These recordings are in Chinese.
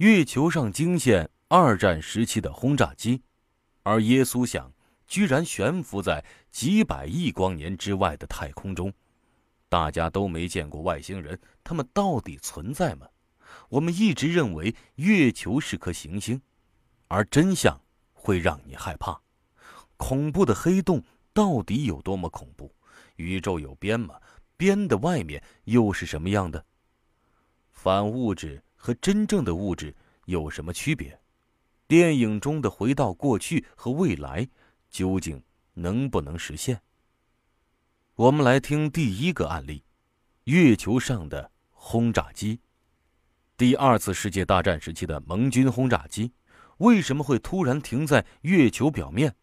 月球上惊现二战时期的轰炸机，而耶稣像居然悬浮在几百亿光年之外的太空中。大家都没见过外星人，他们到底存在吗？我们一直认为月球是颗行星，而真相会让你害怕。恐怖的黑洞到底有多么恐怖？宇宙有边吗？边的外面又是什么样的？反物质和真正的物质有什么区别？电影中的回到过去和未来究竟能不能实现？我们来听第一个案例：月球上的轰炸机。第二次世界大战时期的盟军轰炸机为什么会突然停在月球表面？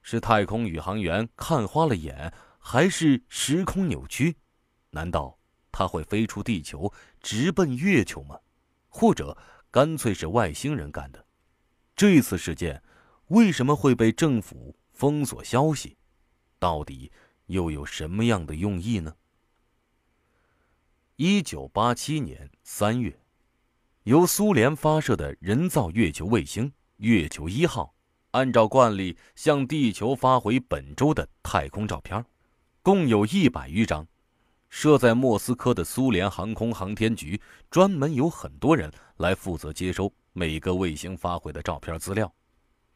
是太空宇航员看花了眼，还是时空扭曲？难道它会飞出地球，直奔月球吗？或者干脆是外星人干的？这次事件为什么会被政府封锁消息？到底又有什么样的用意呢？一九八七年三月，由苏联发射的人造月球卫星“月球一号”，按照惯例向地球发回本周的太空照片，共有一百余张。设在莫斯科的苏联航空航天局专门有很多人来负责接收每个卫星发回的照片资料，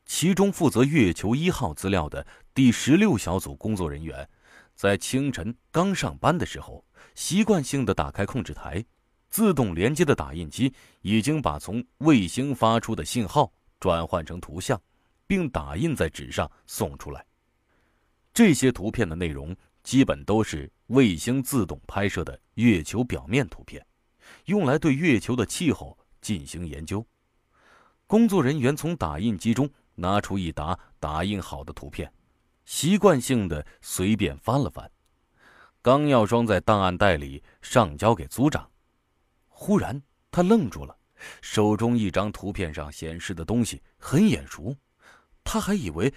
其中负责月球一号资料的第十六小组工作人员，在清晨刚上班的时候，习惯性的打开控制台，自动连接的打印机已经把从卫星发出的信号转换成图像，并打印在纸上送出来。这些图片的内容。基本都是卫星自动拍摄的月球表面图片，用来对月球的气候进行研究。工作人员从打印机中拿出一沓打印好的图片，习惯性的随便翻了翻，刚要装在档案袋里上交给组长，忽然他愣住了，手中一张图片上显示的东西很眼熟，他还以为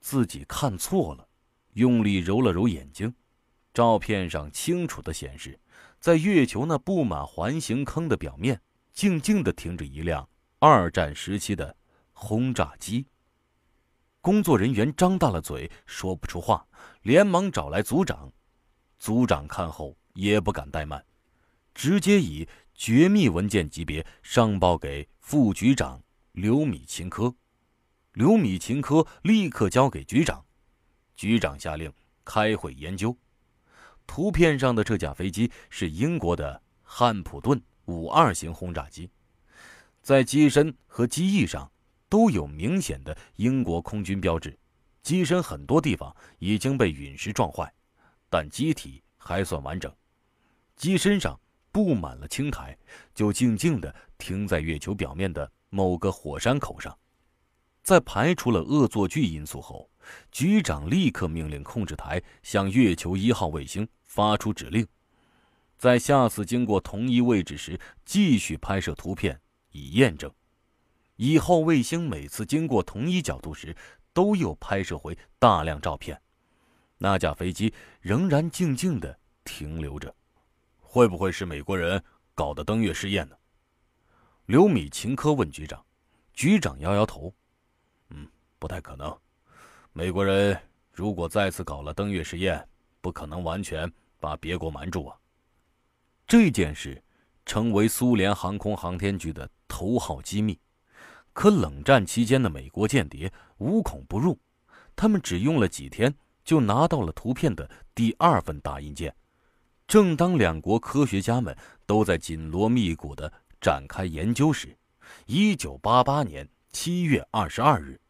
自己看错了。用力揉了揉眼睛，照片上清楚的显示，在月球那布满环形坑的表面，静静的停着一辆二战时期的轰炸机。工作人员张大了嘴，说不出话，连忙找来组长。组长看后也不敢怠慢，直接以绝密文件级别上报给副局长刘米琴科。刘米琴科立刻交给局长。局长下令开会研究。图片上的这架飞机是英国的汉普顿五二型轰炸机，在机身和机翼上都有明显的英国空军标志。机身很多地方已经被陨石撞坏，但机体还算完整。机身上布满了青苔，就静静地停在月球表面的某个火山口上。在排除了恶作剧因素后。局长立刻命令控制台向月球一号卫星发出指令，在下次经过同一位置时继续拍摄图片，以验证。以后卫星每次经过同一角度时，都又拍摄回大量照片。那架飞机仍然静静地停留着。会不会是美国人搞的登月试验呢？刘米琴科问局长。局长摇摇头：“，不太可能。”美国人如果再次搞了登月实验，不可能完全把别国瞒住啊。这件事成为苏联航空航天局的头号机密。可冷战期间的美国间谍无孔不入，他们只用了几天就拿到了图片的第二份打印件。正当两国科学家们都在紧锣密鼓地展开研究时，一九八八年七月二十二日，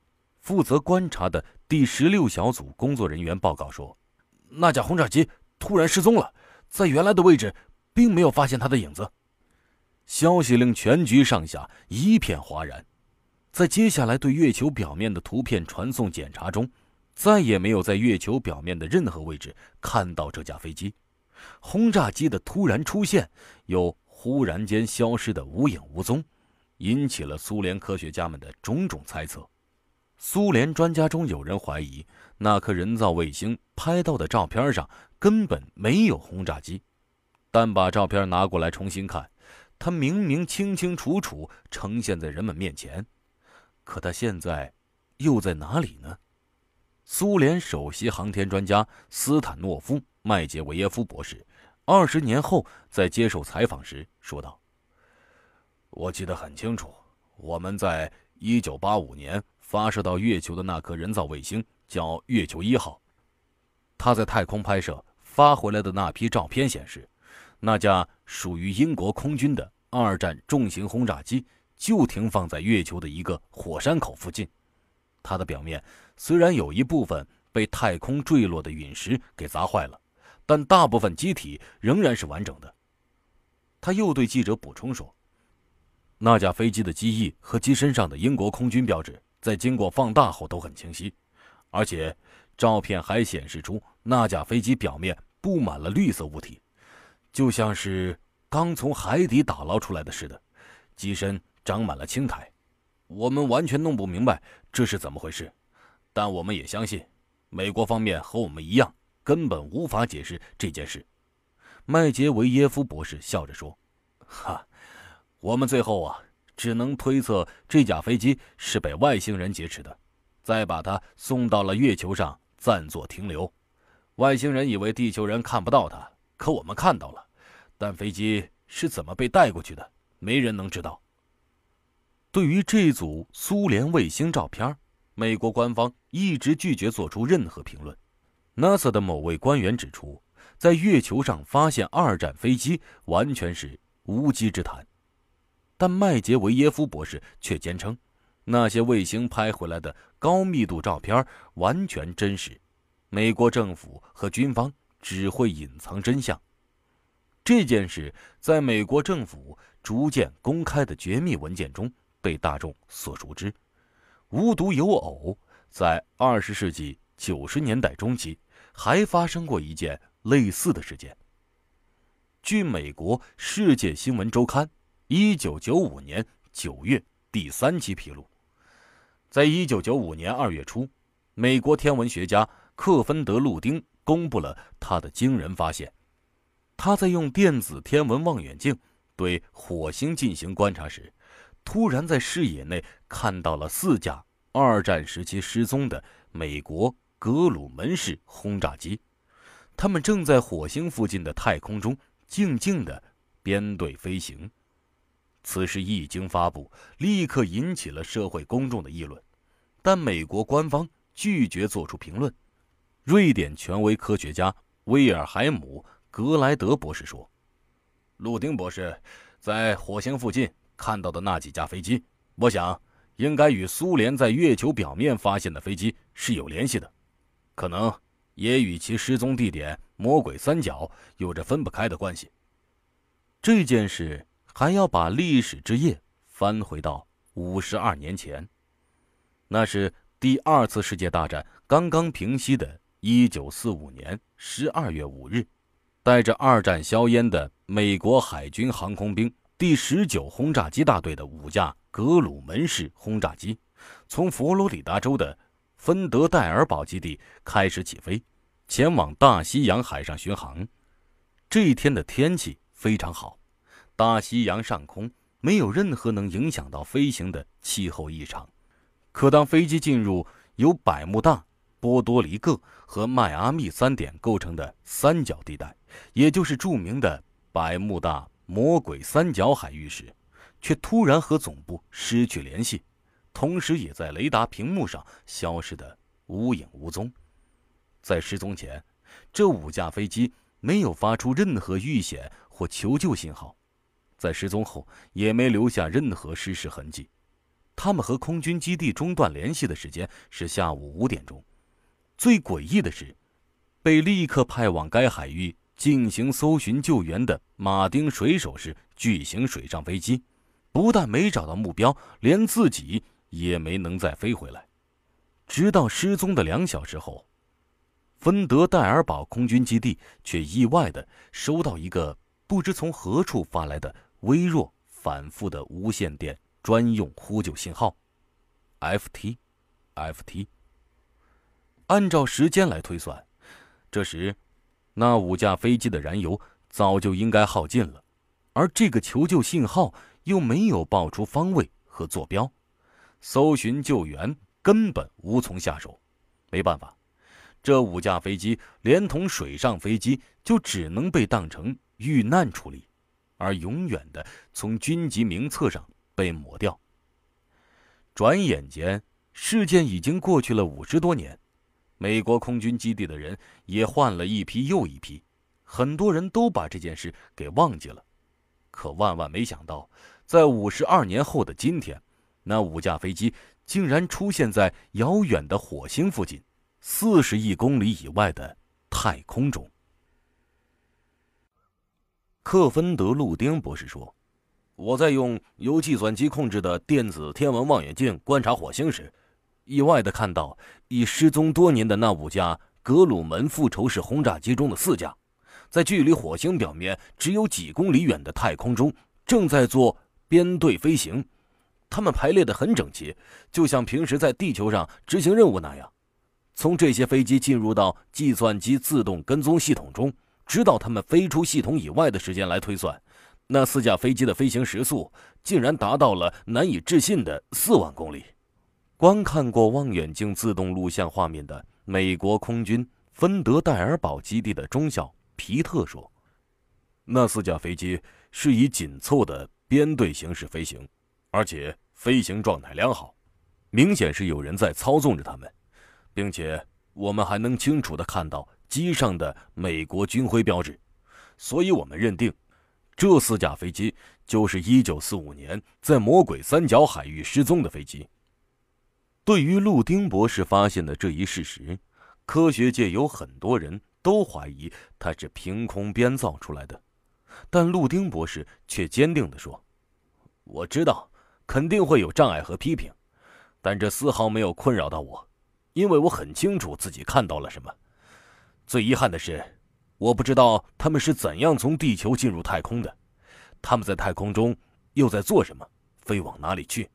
负责观察的。第十六小组工作人员报告说，那架轰炸机突然失踪了，在原来的位置，并没有发现它的影子。消息令全局上下一片哗然。在接下来对月球表面的图片传送检查中，再也没有在月球表面的任何位置看到这架飞机。轰炸机的突然出现，又忽然间消失的无影无踪，引起了苏联科学家们的种种猜测。苏联专家中有人怀疑，那颗人造卫星拍到的照片上根本没有轰炸机，但把照片拿过来重新看，它明明清清楚楚呈现在人们面前，可它现在又在哪里呢？苏联首席航天专家斯坦诺夫·麦杰维耶夫博士，二十年后在接受采访时说道：“我记得很清楚，我们在一九八五年发射到月球的那颗人造卫星叫月球一号。他在太空拍摄发回来的那批照片显示，那架属于英国空军的二战重型轰炸机就停放在月球的一个火山口附近。它的表面。”虽然有一部分被太空坠落的陨石给砸坏了，但大部分机体仍然是完整的。他又对记者补充说：“那架飞机的机翼和机身上的英国空军标志，在经过放大后都很清晰，而且照片还显示出那架飞机表面布满了绿色物体，就像是刚从海底打捞出来的似的。机身长满了青苔，我们完全弄不明白这是怎么回事。”但我们也相信，美国方面和我们一样，根本无法解释这件事。麦杰维耶夫博士笑着说：“哈，我们最后啊，只能推测这架飞机是被外星人劫持的，再把它送到了月球上暂作停留。外星人以为地球人看不到它，可我们看到了。但飞机是怎么被带过去的，没人能知道。”对于这组苏联卫星照片。美国官方一直拒绝做出任何评论。NASA 的某位官员指出，在月球上发现二战飞机完全是无稽之谈。但麦杰维耶夫博士却坚称，那些卫星拍回来的高密度照片完全真实。美国政府和军方只会隐藏真相。这件事在美国政府逐渐公开的绝密文件中被大众所熟知。无独有偶，在二十世纪九十年代中期，还发生过一件类似的事件。据美国《世界新闻周刊》一九九五年九月第三期披露，在一九九五年二月初，美国天文学家克芬德·路丁公布了他的惊人发现：他在用电子天文望远镜对火星进行观察时。突然在视野内看到了四架二战时期失踪的美国格鲁门式轰炸机，他们正在火星附近的太空中静静地编队飞行。此事一经发布，立刻引起了社会公众的议论，但美国官方拒绝做出评论。瑞典权威科学家威尔海姆·格莱德博士说：“路丁博士在火星附近。”看到的那几架飞机，我想应该与苏联在月球表面发现的飞机是有联系的，可能也与其失踪地点魔鬼三角有着分不开的关系。这件事还要把历史之夜翻回到五十二年前，那是第二次世界大战刚刚平息的一九四五年十二月五日，带着二战硝烟的美国海军航空兵。第十九轰炸机大队的五架格鲁门式轰炸机，从佛罗里达州的芬德戴尔堡基地开始起飞，前往大西洋海上巡航。这一天的天气非常好，大西洋上空没有任何能影响到飞行的气候异常。可当飞机进入由百慕大、波多黎各和迈阿密三点构成的三角地带，也就是著名的百慕大。魔鬼三角海域时，却突然和总部失去联系，同时也在雷达屏幕上消失的无影无踪。在失踪前，这五架飞机没有发出任何遇险或求救信号；在失踪后，也没留下任何失事痕迹。他们和空军基地中断联系的时间是下午五点钟。最诡异的是，被立刻派往该海域。进行搜寻救援的马丁水手式巨型水上飞机，不但没找到目标，连自己也没能再飞回来。直到失踪的两小时后，芬德戴尔堡空军基地却意外的收到一个不知从何处发来的微弱、反复的无线电专用呼救信号，FT，FT。按照时间来推算，这时。那五架飞机的燃油早就应该耗尽了，而这个求救信号又没有报出方位和坐标，搜寻救援根本无从下手。没办法，这五架飞机连同水上飞机就只能被当成遇难处理，而永远的从军籍名册上被抹掉。转眼间，事件已经过去了五十多年，美国空军基地的人也换了一批又一批，很多人都把这件事给忘记了。可万万没想到，在五十二年后的今天，那五架飞机竟然出现在遥远的火星附近，四十亿公里以外的太空中。克芬德·路丁博士说。我在用由计算机控制的电子天文望远镜观察火星时，意外的看到已失踪多年的那五架格鲁门复仇式轰炸机中的四架，在距离火星表面只有几公里远的太空中正在做编队飞行，它们排列的很整齐，就像平时在地球上执行任务那样。从这些飞机进入到计算机自动跟踪系统中，直到他们飞出系统以外的时间来推算。那四架飞机的飞行时速竟然达到了难以置信的四万公里。观看过望远镜自动录像画面的美国空军芬德戴尔堡基地的中校皮特说：“那四架飞机是以紧凑的编队形式飞行，而且飞行状态良好，明显是有人在操纵着它们，并且我们还能清楚地看到机上的美国军徽标志，所以我们认定。”这四架飞机就是1945年在魔鬼三角海域失踪的飞机。对于陆丁博士发现的这一事实，科学界有很多人都怀疑他是凭空编造出来的，但陆丁博士却坚定地说：“我知道肯定会有障碍和批评，但这丝毫没有困扰到我，因为我很清楚自己看到了什么。最遗憾的是。”我不知道他们是怎样从地球进入太空的，他们在太空中又在做什么，飞往哪里去？